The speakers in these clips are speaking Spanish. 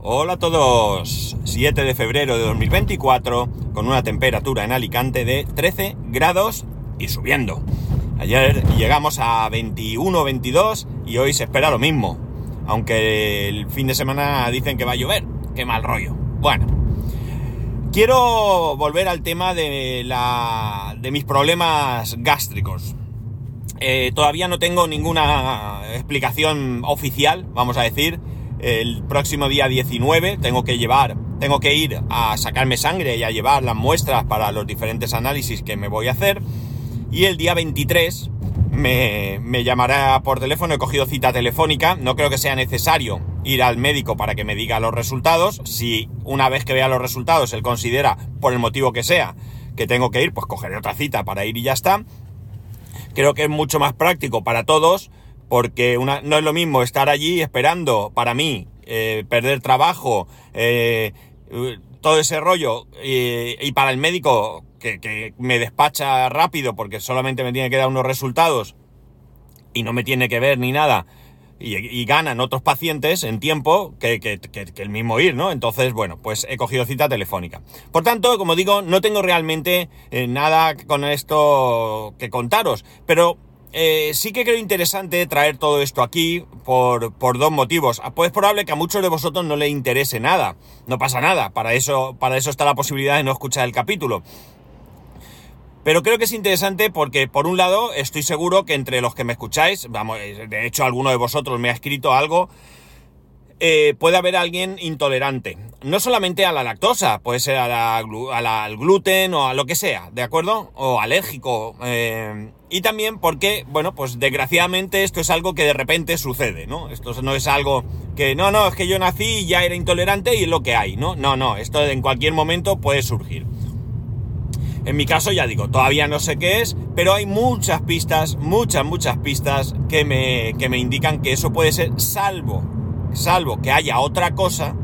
Hola a todos, 7 de febrero de 2024 con una temperatura en Alicante de 13 grados y subiendo. Ayer llegamos a 21, 22 y hoy se espera lo mismo. Aunque el fin de semana dicen que va a llover, qué mal rollo. Bueno, quiero volver al tema de, la, de mis problemas gástricos. Eh, todavía no tengo ninguna explicación oficial, vamos a decir, el próximo día 19 tengo que llevar, tengo que ir a sacarme sangre y a llevar las muestras para los diferentes análisis que me voy a hacer. Y el día 23 me, me llamará por teléfono, he cogido cita telefónica, no creo que sea necesario ir al médico para que me diga los resultados. Si una vez que vea los resultados él considera, por el motivo que sea, que tengo que ir, pues cogeré otra cita para ir y ya está. Creo que es mucho más práctico para todos porque una, no es lo mismo estar allí esperando para mí, eh, perder trabajo, eh, todo ese rollo, y para el médico que, me despacha rápido porque solamente me tiene que dar unos resultados y no me tiene que ver ni nada. Y, ganan otros pacientes en tiempo que, el mismo ir, ¿no? Entonces, bueno, pues he cogido cita telefónica. Por tanto, como digo, no tengo realmente eh, nada con esto que contaros, pero eh, sí que creo interesante traer todo esto aquí por, por, dos motivos. Pues es probable que a muchos de vosotros no le interese nada. No pasa nada. Para eso, para eso está la posibilidad de no escuchar el capítulo. Pero creo que es interesante porque, por un lado, estoy seguro que entre los que me escucháis, vamos, de hecho alguno de vosotros me ha escrito algo, eh, puede haber alguien intolerante. No solamente a la lactosa, puede ser a la, al gluten o a lo que sea, ¿de acuerdo? O alérgico. Eh, y también porque, bueno, pues desgraciadamente esto es algo que de repente sucede, ¿no? Esto no es algo que, no, no, es que yo nací y ya era intolerante y es lo que hay, ¿no? No, no, esto en cualquier momento puede surgir. En mi caso, ya digo, todavía no sé qué es, pero hay muchas pistas, muchas, muchas pistas que me, que me indican que eso puede ser salvo, salvo que haya otra cosa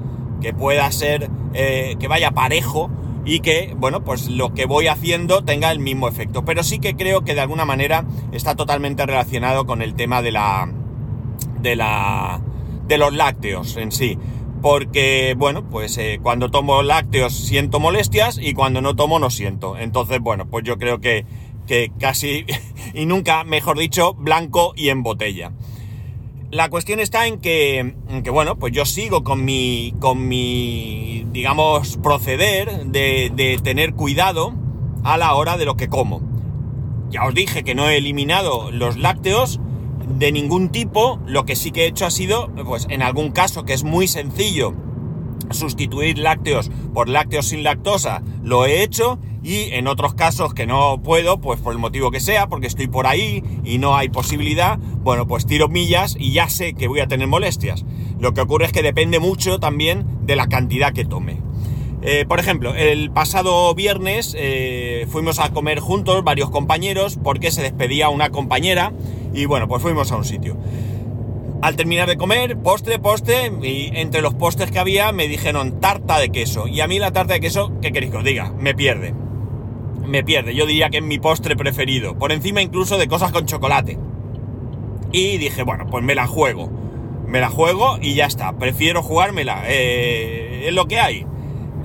que pueda ser, eh, que vaya parejo y que, bueno, pues lo que voy haciendo tenga el mismo efecto. Pero sí que creo que de alguna manera está totalmente relacionado con el tema de la, de la, de los lácteos en sí porque, bueno, pues eh, cuando tomo lácteos siento molestias y cuando no tomo no siento. Entonces, bueno, pues yo creo que, que casi, y nunca, mejor dicho, blanco y en botella. La cuestión está en que, que, bueno, pues yo sigo con mi, con mi, digamos, proceder de, de tener cuidado a la hora de lo que como. Ya os dije que no he eliminado los lácteos, de ningún tipo, lo que sí que he hecho ha sido, pues en algún caso que es muy sencillo, sustituir lácteos por lácteos sin lactosa, lo he hecho y en otros casos que no puedo, pues por el motivo que sea, porque estoy por ahí y no hay posibilidad, bueno, pues tiro millas y ya sé que voy a tener molestias. Lo que ocurre es que depende mucho también de la cantidad que tome. Eh, por ejemplo, el pasado viernes eh, fuimos a comer juntos varios compañeros porque se despedía una compañera y bueno, pues fuimos a un sitio. Al terminar de comer, postre, postre, y entre los postres que había me dijeron tarta de queso. Y a mí la tarta de queso, ¿qué queréis que os diga? Me pierde. Me pierde. Yo diría que es mi postre preferido. Por encima incluso de cosas con chocolate. Y dije, bueno, pues me la juego. Me la juego y ya está. Prefiero jugármela. Eh, es lo que hay.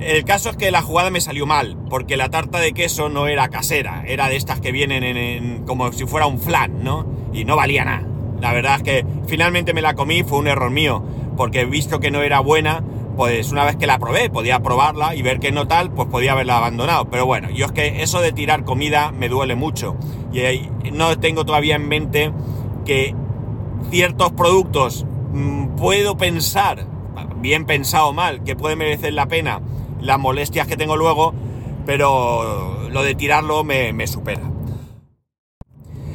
El caso es que la jugada me salió mal, porque la tarta de queso no era casera, era de estas que vienen en, como si fuera un flan, ¿no? Y no valía nada. La verdad es que finalmente me la comí, fue un error mío, porque visto que no era buena, pues una vez que la probé, podía probarla y ver que no tal, pues podía haberla abandonado. Pero bueno, yo es que eso de tirar comida me duele mucho. Y no tengo todavía en mente que ciertos productos mmm, puedo pensar, bien pensado mal, que puede merecer la pena las molestias que tengo luego, pero lo de tirarlo me, me supera.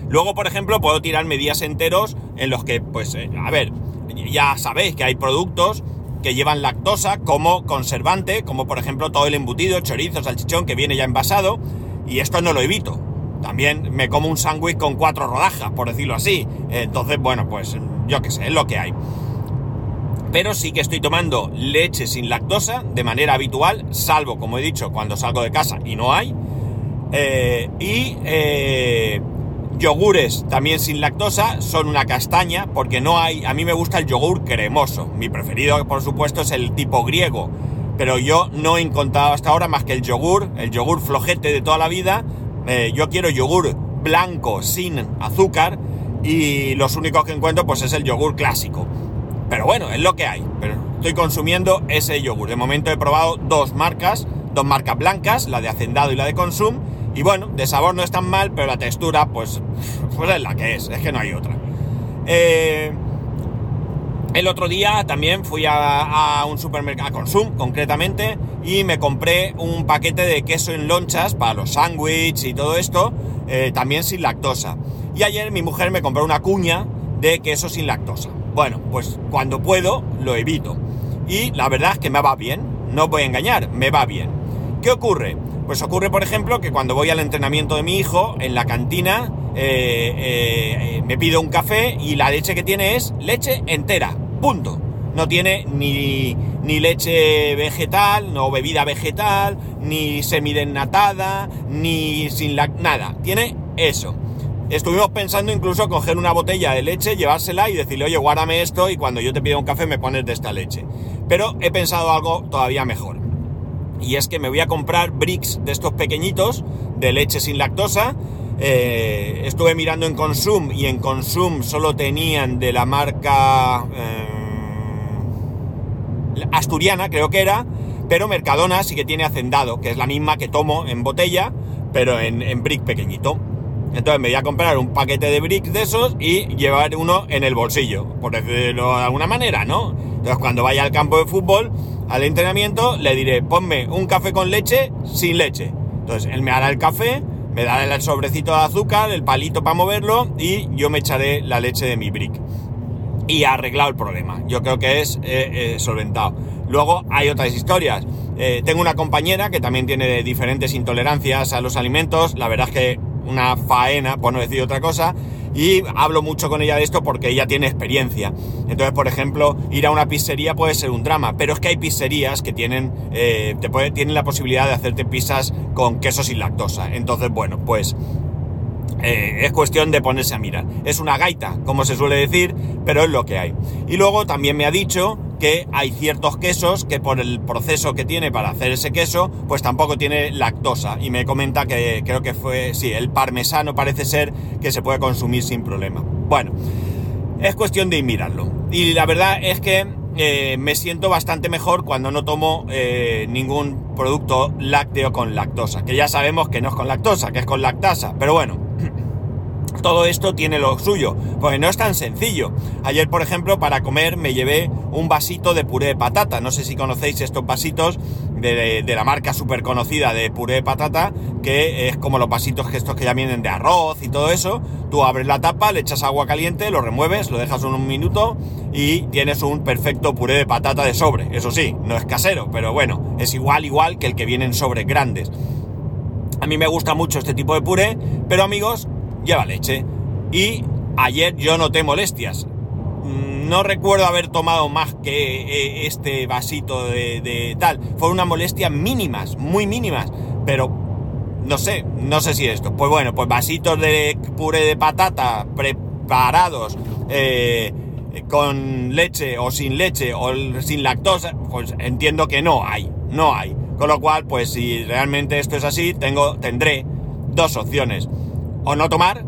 Luego, por ejemplo, puedo tirarme días enteros en los que, pues, eh, a ver, ya sabéis que hay productos que llevan lactosa como conservante, como por ejemplo todo el embutido, chorizo, salchichón que viene ya envasado, y esto no lo evito. También me como un sándwich con cuatro rodajas, por decirlo así. Entonces, bueno, pues yo qué sé, es lo que hay pero sí que estoy tomando leche sin lactosa de manera habitual, salvo, como he dicho, cuando salgo de casa y no hay. Eh, y eh, Yogures también sin lactosa son una castaña porque no hay, a mí me gusta el yogur cremoso. Mi preferido, por supuesto, es el tipo griego. Pero yo no he encontrado hasta ahora más que el yogur, el yogur flojete de toda la vida. Eh, yo quiero yogur blanco sin azúcar y los únicos que encuentro pues es el yogur clásico. Pero bueno, es lo que hay. Pero estoy consumiendo ese yogur. De momento he probado dos marcas, dos marcas blancas, la de Hacendado y la de Consum y bueno, de sabor no es tan mal, pero la textura, pues, pues es la que es, es que no hay otra. Eh, el otro día también fui a, un supermercado, a Consum concretamente, y me compré un paquete de queso en lonchas para los sándwiches y todo esto, eh, también sin lactosa. Y ayer mi mujer me compró una cuña de queso sin lactosa. Bueno, pues cuando puedo lo evito. Y la verdad es que me va bien, no voy a engañar, me va bien. ¿Qué ocurre? Pues ocurre, por ejemplo, que cuando voy al entrenamiento de mi hijo, en la cantina, eh, eh, me pido un café y la leche que tiene es leche entera, punto. No tiene ni, ni leche vegetal, no bebida vegetal, ni semidesnatada, ni sin la... nada. Tiene eso. Estuvimos pensando incluso coger una botella de leche, llevársela y decirle, oye, guárdame esto y cuando yo te pida un café me pones de esta leche. Pero he pensado algo todavía mejor y es que me voy a comprar bricks de estos pequeñitos de leche sin lactosa. Eh, estuve mirando en Consum y en Consum solo tenían de la marca eh, asturiana, creo que era, pero Mercadona sí que tiene hacendado, que es la misma que tomo en botella, pero en, en brick pequeñito. Entonces me voy a comprar un paquete de bricks de esos y llevar uno en el bolsillo, por decirlo de alguna manera, ¿no? Entonces cuando vaya al campo de fútbol, al entrenamiento, le diré, ponme un café con leche sin leche. Entonces él me hará el café, me dará el sobrecito de azúcar, el palito para moverlo y yo me echaré la leche de mi brick. Y ha arreglado el problema. Yo creo que es eh, eh, solventado. Luego hay otras historias. Eh, tengo una compañera que también tiene diferentes intolerancias a los alimentos. La verdad es que una faena, por no decir otra cosa, y hablo mucho con ella de esto porque ella tiene experiencia. Entonces, por ejemplo, ir a una pizzería puede ser un drama, pero es que hay pizzerías que tienen, eh, te puede, tienen la posibilidad de hacerte pizzas con queso sin lactosa. Entonces, bueno, pues eh, es cuestión de ponerse a mirar. Es una gaita, como se suele decir, pero es lo que hay. Y luego también me ha dicho que hay ciertos quesos que por el proceso que tiene para hacer ese queso, pues tampoco tiene lactosa. Y me comenta que creo que fue, sí, el parmesano parece ser que se puede consumir sin problema. Bueno, es cuestión de ir mirarlo. Y la verdad es que eh, me siento bastante mejor cuando no tomo eh, ningún producto lácteo con lactosa. Que ya sabemos que no es con lactosa, que es con lactasa. Pero bueno, todo esto tiene lo suyo, porque no es tan sencillo. Ayer, por ejemplo, para comer me llevé un vasito de puré de patata. No sé si conocéis estos vasitos de, la marca súper conocida de puré de patata, que es como los vasitos que estos que ya vienen de arroz y todo eso. Tú abres la tapa, le echas agua caliente, lo remueves, lo dejas un minuto y tienes un perfecto puré de patata de sobre. Eso sí, no es casero, pero bueno, es igual, igual que el que viene en sobres grandes. A mí me gusta mucho este tipo de puré, pero amigos, lleva leche. Y ayer yo noté molestias. Mm, no recuerdo haber tomado más que eh, este vasito de, tal. Fueron unas molestias mínimas, muy mínimas. Pero no sé, no sé si esto. Pues bueno, pues vasitos de puré de patata preparados eh, con leche o sin leche o sin lactosa, pues entiendo que no hay, no hay. Con lo cual, pues si realmente esto es así, tengo, tendré dos opciones o no tomar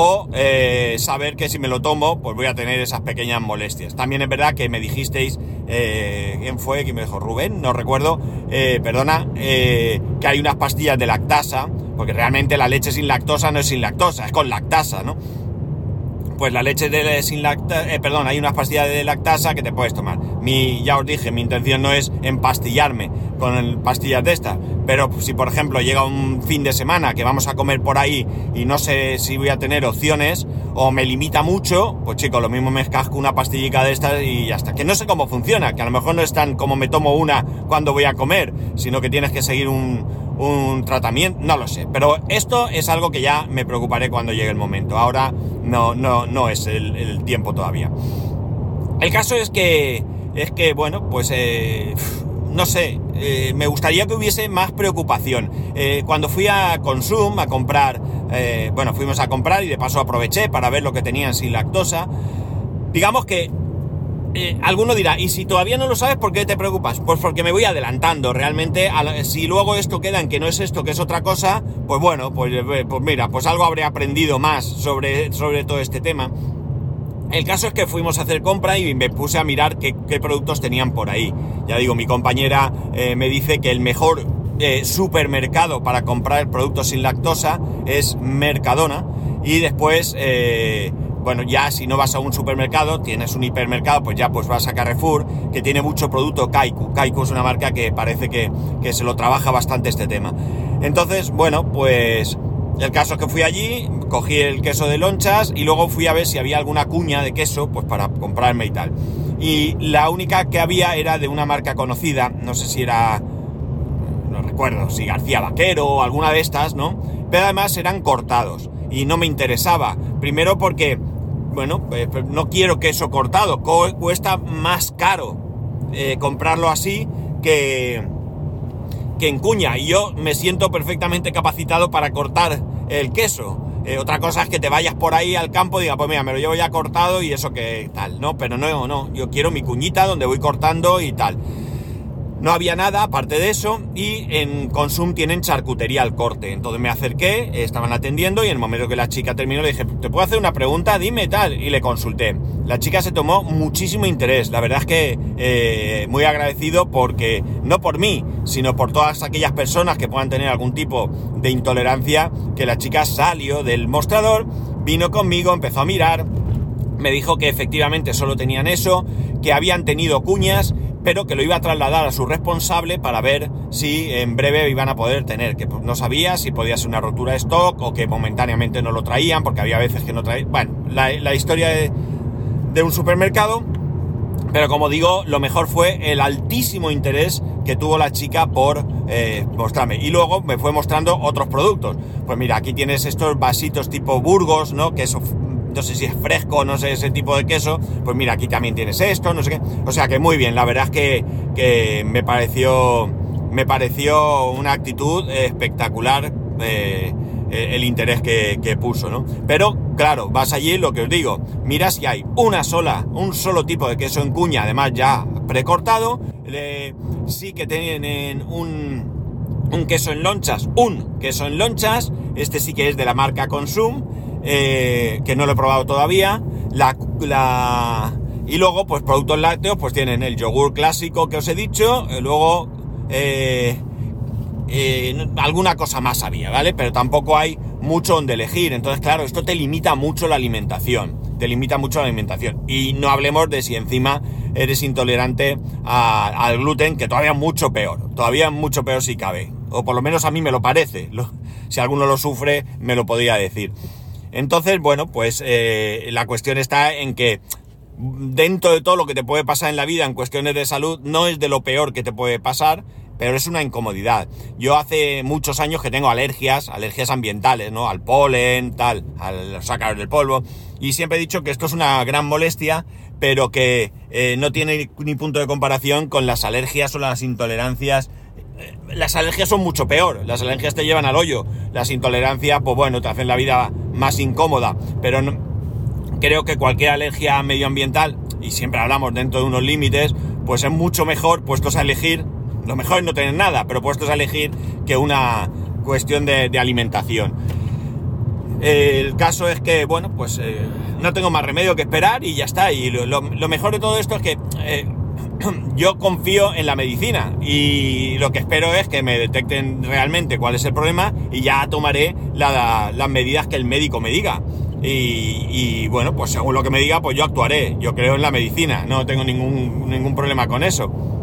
o eh, saber que si me lo tomo pues voy a tener esas pequeñas molestias. También es verdad que me dijisteis, eh, ¿quién fue? ¿Quién me dijo? Rubén, no recuerdo, eh, perdona, que hay unas pastillas de lactasa, porque realmente la leche sin lactosa no es sin lactosa, es con lactasa, ¿no? Pues la leche de, sin lactasa, eh, perdón, hay unas pastillas de lactasa que te puedes tomar. Mi, ya os dije, mi intención no es empastillarme con pastillas de estas, pero si por ejemplo llega un fin de semana que vamos a comer por ahí y no sé si voy a tener opciones o me limita mucho, pues chicos, lo mismo me casco una pastillica de estas y ya está. Que no sé cómo funciona, que a lo mejor no es tan como me tomo una cuando voy a comer, sino que tienes que seguir un, un tratamiento, no lo sé. Pero esto es algo que ya me preocuparé cuando llegue el momento. Ahora no, no, no es el, tiempo todavía. El caso es que, es que bueno, pues eh, no sé, eh, me gustaría que hubiese más preocupación. Eh, cuando fui a Consum a comprar bueno, fuimos a comprar y de paso aproveché para ver lo que tenían sin lactosa. Digamos que eh, alguno dirá, y si todavía no lo sabes, ¿por qué te preocupas? Pues porque me voy adelantando. Realmente, si luego esto queda en que no es esto, que es otra cosa, pues bueno, pues, eh, pues mira, pues algo habré aprendido más sobre, sobre todo este tema. El caso es que fuimos a hacer compra y me puse a mirar qué, productos tenían por ahí. Ya digo, mi compañera eh, me dice que el mejor supermercado para comprar productos sin lactosa es Mercadona. Y después bueno, ya si no vas a un supermercado, tienes un hipermercado, pues ya pues vas a Carrefour, que tiene mucho producto Kaiku. Kaiku es una marca que parece que, se lo trabaja bastante este tema. Entonces, bueno, pues el caso es que fui allí, cogí el queso de lonchas y luego fui a ver si había alguna cuña de queso, pues para comprarme y tal. Y la única que había era de una marca conocida, no sé si era, no recuerdo, si García Vaquero o alguna de estas, ¿no? Pero además eran cortados y no me interesaba. Primero porque bueno, pues, no quiero queso cortado, cuesta más caro eh, comprarlo así que, que en cuña. Y yo me siento perfectamente capacitado para cortar el queso. Eh, otra cosa es que te vayas por ahí al campo y diga, pues mira, me lo llevo ya cortado y eso que tal, ¿no? Pero no, no, yo quiero mi cuñita donde voy cortando y tal. No había nada aparte de eso y en Consum tienen charcutería al corte. Entonces me acerqué, estaban atendiendo y en el momento que la chica terminó le dije, ¿te puedo hacer una pregunta? Dime tal. Y le consulté. La chica se tomó muchísimo interés. La verdad es que eh, muy agradecido porque, no por mí, sino por todas aquellas personas que puedan tener algún tipo de intolerancia, que la chica salió del mostrador, vino conmigo, empezó a mirar, me dijo que efectivamente solo tenían eso, que habían tenido cuñas pero que lo iba a trasladar a su responsable para ver si en breve iban a poder tener, que no sabía si podía ser una rotura de stock o que momentáneamente no lo traían, porque había veces que no traían. Bueno, la, historia de, un supermercado, pero como digo, lo mejor fue el altísimo interés que tuvo la chica por eh, mostrarme. Y luego me fue mostrando otros productos. Pues mira, aquí tienes estos vasitos tipo Burgos, ¿no? Que eso no sé si es fresco, no sé, ese tipo de queso, pues mira, aquí también tienes esto, no sé qué. O sea que muy bien, la verdad es que, me pareció, me pareció una actitud espectacular eh, el interés que, puso, ¿no? Pero, claro, vas allí, lo que os digo, miras si hay una sola, un solo tipo de queso en cuña, además ya precortado, sí que tienen un, un queso en lonchas, un queso en lonchas, este sí que es de la marca Consum, eh, que no lo he probado todavía. La, Y luego, pues productos lácteos, pues tienen el yogur clásico que os he dicho, eh, luego eh, alguna cosa más había, ¿vale? Pero tampoco hay mucho donde elegir. Entonces, claro, esto te limita mucho la alimentación. Te limita mucho la alimentación. Y no hablemos de si encima eres intolerante al gluten, que todavía mucho peor. Todavía mucho peor si cabe. O por lo menos a mí me lo parece. si alguno lo sufre, me lo podría decir. Entonces, bueno, pues eh, la cuestión está en que dentro de todo lo que te puede pasar en la vida en cuestiones de salud, no es de lo peor que te puede pasar, pero es una incomodidad. Yo hace muchos años que tengo alergias, alergias ambientales, ¿no? Al polen, tal, a los ácaros del polvo, y siempre he dicho que esto es una gran molestia, pero que eh, no tiene ni punto de comparación con las alergias o las intolerancias las alergias son mucho peor, las alergias te llevan al hoyo, las intolerancias, pues bueno, te hacen la vida más incómoda, pero creo que cualquier alergia medioambiental, y siempre hablamos dentro de unos límites, pues es mucho mejor puestos a elegir, lo mejor es no tener nada, pero puestos a elegir que una cuestión de, alimentación. El caso es que, bueno, pues eh, no tengo más remedio que esperar y ya está. Y lo, mejor de todo esto es que eh, yo confío en la medicina y lo que espero es que me detecten realmente cuál es el problema y ya tomaré las medidas que el médico me diga. Y, bueno, pues según lo que me diga, pues yo actuaré. Yo creo en la medicina, no tengo ningún, ningún problema con eso.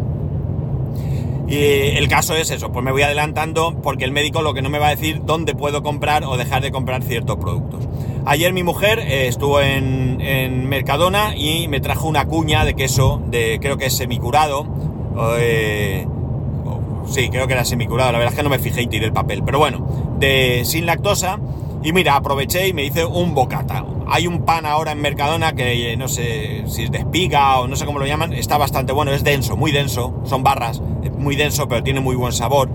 Y el caso es eso, pues me voy adelantando porque el médico lo que no me va a decir dónde puedo comprar o dejar de comprar ciertos productos. Ayer mi mujer eh, estuvo en, Mercadona y me trajo una cuña de queso, de creo que es semicurado. Eh, sí, creo que era semicurado, la verdad es que no me fijé y tiré el papel, pero bueno, de sin lactosa. Y mira, aproveché y me hice un bocata. Hay un pan ahora en Mercadona que eh, no sé si es de espiga o no sé cómo lo llaman, está bastante bueno, es denso, muy denso, son barras, muy denso, pero tiene muy buen sabor.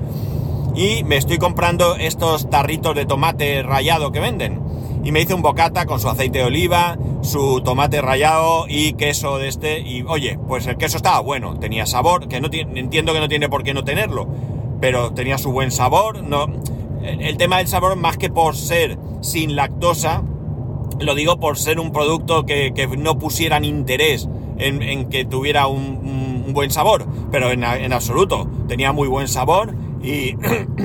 y me estoy comprando estos tarritos de tomate rallado que venden. Y me hice un bocata con su aceite de oliva, su tomate rallado y queso de este. Y oye, pues el queso estaba bueno, tenía sabor, que no entiendo que no tiene por qué no tenerlo, pero tenía su buen sabor. No, el, tema del sabor, más que por ser sin lactosa, lo digo por ser un producto que, no pusieran interés en, que tuviera un, buen sabor, pero en, en absoluto, tenía muy buen sabor y,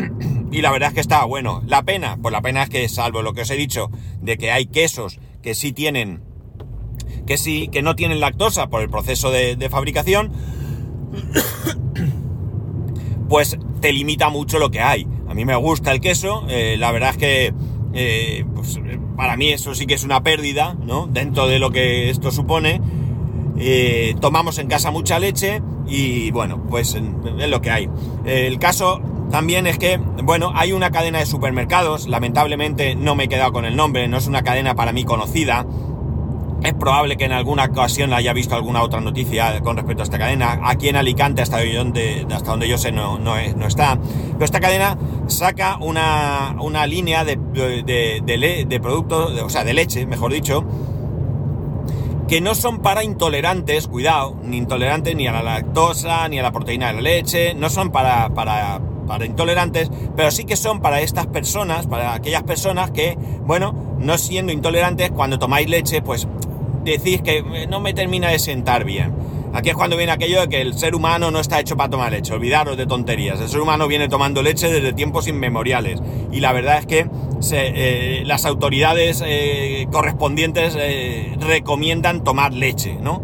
y la verdad es que estaba bueno. La pena, pues la pena es que salvo lo que os he dicho, de que hay quesos que sí tienen, que sí, que no tienen lactosa por el proceso de, fabricación, pues te limita mucho lo que hay. A mí me gusta el queso, eh, la verdad es que eh, pues, para mí eso sí que es una pérdida, ¿no? Dentro de lo que esto supone. Eh, tomamos en casa mucha leche y bueno, pues es lo que hay. El caso también es que, bueno, hay una cadena de supermercados, lamentablemente no me he quedado con el nombre, no es una cadena para mí conocida. Es probable que en alguna ocasión haya visto alguna otra noticia con respecto a esta cadena. Aquí en Alicante, hasta donde, hasta donde yo sé, no, no, está. Pero esta cadena saca una, una línea de, de, productos, o sea, de leche, mejor dicho, que no son para intolerantes, cuidado, ni intolerantes ni a la lactosa, ni a la proteína de la leche, no son para, para, para intolerantes, pero sí que son para estas personas, para aquellas personas que, bueno, no siendo intolerantes, cuando tomáis leche, pues decís que no me termina de sentar bien. Aquí es cuando viene aquello de que el ser humano no está hecho para tomar leche, olvidaros de tonterías. El ser humano viene tomando leche desde tiempos inmemoriales. Y la verdad es que eh, las autoridades eh, correspondientes eh, recomiendan tomar leche, ¿no?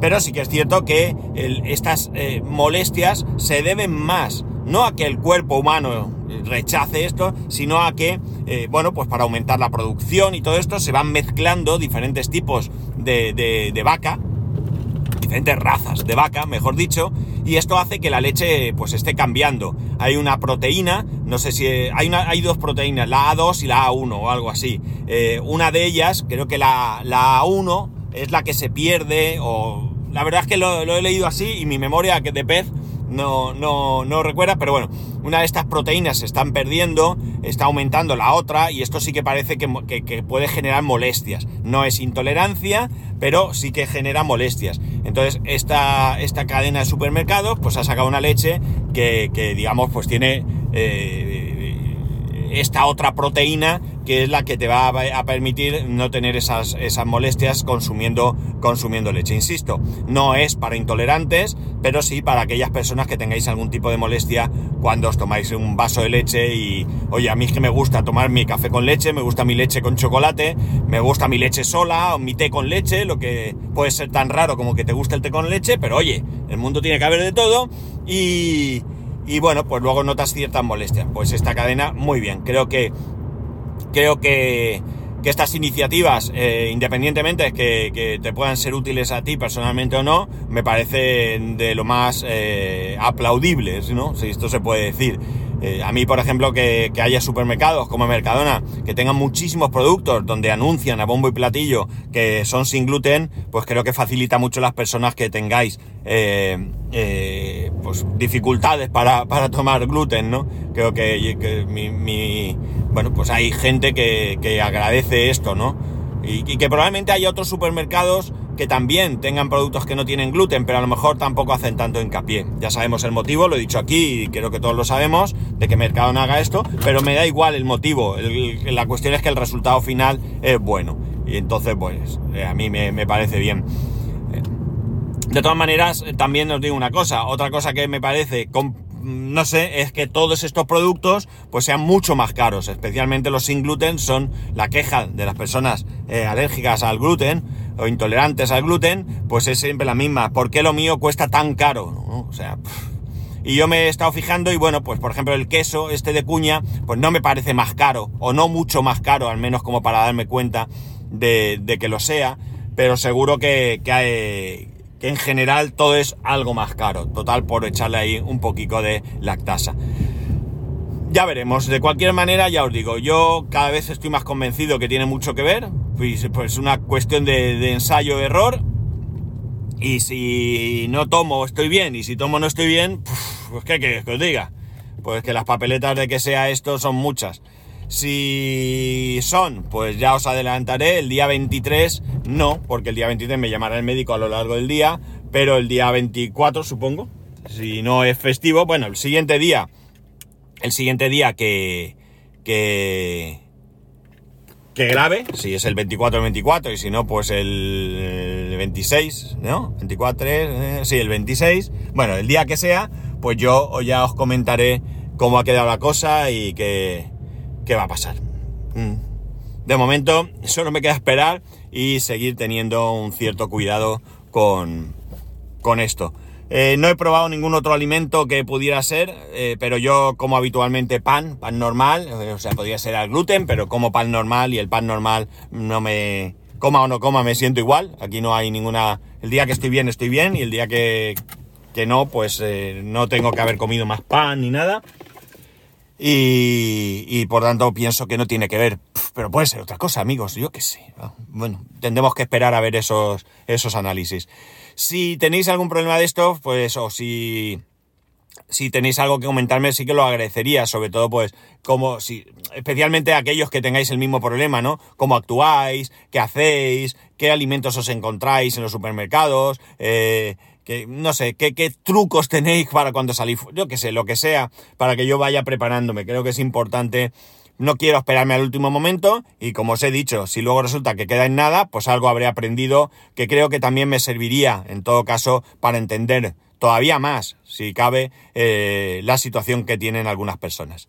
Pero sí que es cierto que estas molestias se deben más, no a que el cuerpo humano rechace esto, sino a que, bueno, pues para aumentar la producción y todo esto se van mezclando diferentes tipos de vaca, diferentes razas de vaca, mejor dicho, y esto hace que la leche pues esté cambiando. Hay una proteína, no sé si hay, una, hay dos proteínas, la A2 y la A1 o algo así. Eh, una de ellas, creo que la, la, A1 es la que se pierde o... La verdad es que lo, he leído así y mi memoria de pez no, no, no recuerda, pero bueno, una de estas proteínas se están perdiendo, está aumentando la otra y esto sí que parece que, puede generar molestias. No es intolerancia, pero sí que genera molestias. Entonces, esta, esta cadena de supermercados pues ha sacado una leche que, digamos, pues tiene... Eh, esta otra proteína que es la que te va a, permitir no tener esas, esas molestias consumiendo, consumiendo leche. Insisto, no es para intolerantes, pero sí para aquellas personas que tengáis algún tipo de molestia cuando os tomáis un vaso de leche y, oye, a mí es que me gusta tomar mi café con leche, me gusta mi leche con chocolate, me gusta mi leche sola o mi té con leche, lo que puede ser tan raro como que te guste el té con leche, pero oye, el mundo tiene que haber de todo y y bueno, pues luego notas ciertas molestias. Pues esta cadena, muy bien. Creo que creo que, que estas iniciativas, eh, independientemente de que, te puedan ser útiles a ti personalmente o no, me parecen de lo más eh, aplaudibles, ¿no? Si esto se puede decir. Eh, a mí, por ejemplo, que, haya supermercados como Mercadona que tengan muchísimos productos donde anuncian a bombo y platillo que son sin gluten, pues creo que facilita mucho las personas que tengáis eh, eh, pues dificultades para, tomar gluten, ¿no? Creo que, mi, bueno, pues hay gente que, agradece esto, ¿no? Y, que probablemente haya otros supermercados que también tengan productos que no tienen gluten, pero a lo mejor tampoco hacen tanto hincapié. Ya sabemos el motivo, lo he dicho aquí y creo que todos lo sabemos, de que Mercado no haga esto, pero me da igual el motivo. la cuestión es que el resultado final es bueno. Y entonces, pues, eh, a mí me, parece bien. De todas maneras, también os digo una cosa. Otra cosa que me parece no sé, es que todos estos productos pues sean mucho más caros, especialmente los sin gluten son la queja de las personas eh, alérgicas al gluten o intolerantes al gluten, pues es siempre la misma. ¿Por qué lo mío cuesta tan caro? O sea, y yo me he estado fijando y bueno, pues por ejemplo el queso este de cuña, pues no me parece más caro, o no mucho más caro, al menos como para darme cuenta de, que lo sea, pero seguro que, que, que en general todo es algo más caro, total por echarle ahí un poquito de lactasa. Ya veremos, de cualquier manera ya os digo, yo cada vez estoy más convencido que tiene mucho que ver, pues, pues una cuestión de, ensayo-error. Y si no tomo estoy bien, y si tomo no estoy bien, pues ¿qué queréis que os diga? pues que las papeletas de que sea esto son muchas. Si son, pues ya os adelantaré, el día 23 no, porque el día 23 me llamará el médico a lo largo del día, pero el día 24 supongo, si no es festivo, bueno, el siguiente día, el siguiente día que, que, que grabe, si es el 24 el 24 y si no, pues el 26, ¿no? 24, eh, sí, el 26, bueno, el día que sea, pues yo ya os comentaré cómo ha quedado la cosa y qué, qué va a pasar. Mm. De momento, solo me queda esperar y seguir teniendo un cierto cuidado con, con esto. Eh, no he probado ningún otro alimento que pudiera ser, eh, pero yo como habitualmente pan, pan normal, o sea, podría ser al gluten, pero como pan normal y el pan normal no me... coma o no coma, me siento igual. Aquí no hay ninguna... El día que estoy bien, estoy bien, y el día que, que no, pues eh, no tengo que haber comido más pan ni nada. Y, y, por tanto pienso que no tiene que ver. Pero puede ser otra cosa, amigos, yo qué sé. Bueno, tendremos que esperar a ver esos, esos análisis. Si tenéis algún problema de esto, pues, o si, si tenéis algo que comentarme, sí que lo agradecería, sobre todo, pues, como si, especialmente aquellos que tengáis el mismo problema, ¿no? Cómo actuáis, qué hacéis, qué alimentos os encontráis en los supermercados, eh, que, no sé, qué, trucos tenéis para cuando salís, yo qué sé, lo que sea, para que yo vaya preparándome. Creo que es importante no quiero esperarme al último momento y como os he dicho, si luego resulta que queda en nada, pues algo habré aprendido que creo que también me serviría en todo caso para entender todavía más, si cabe, eh, la situación que tienen algunas personas.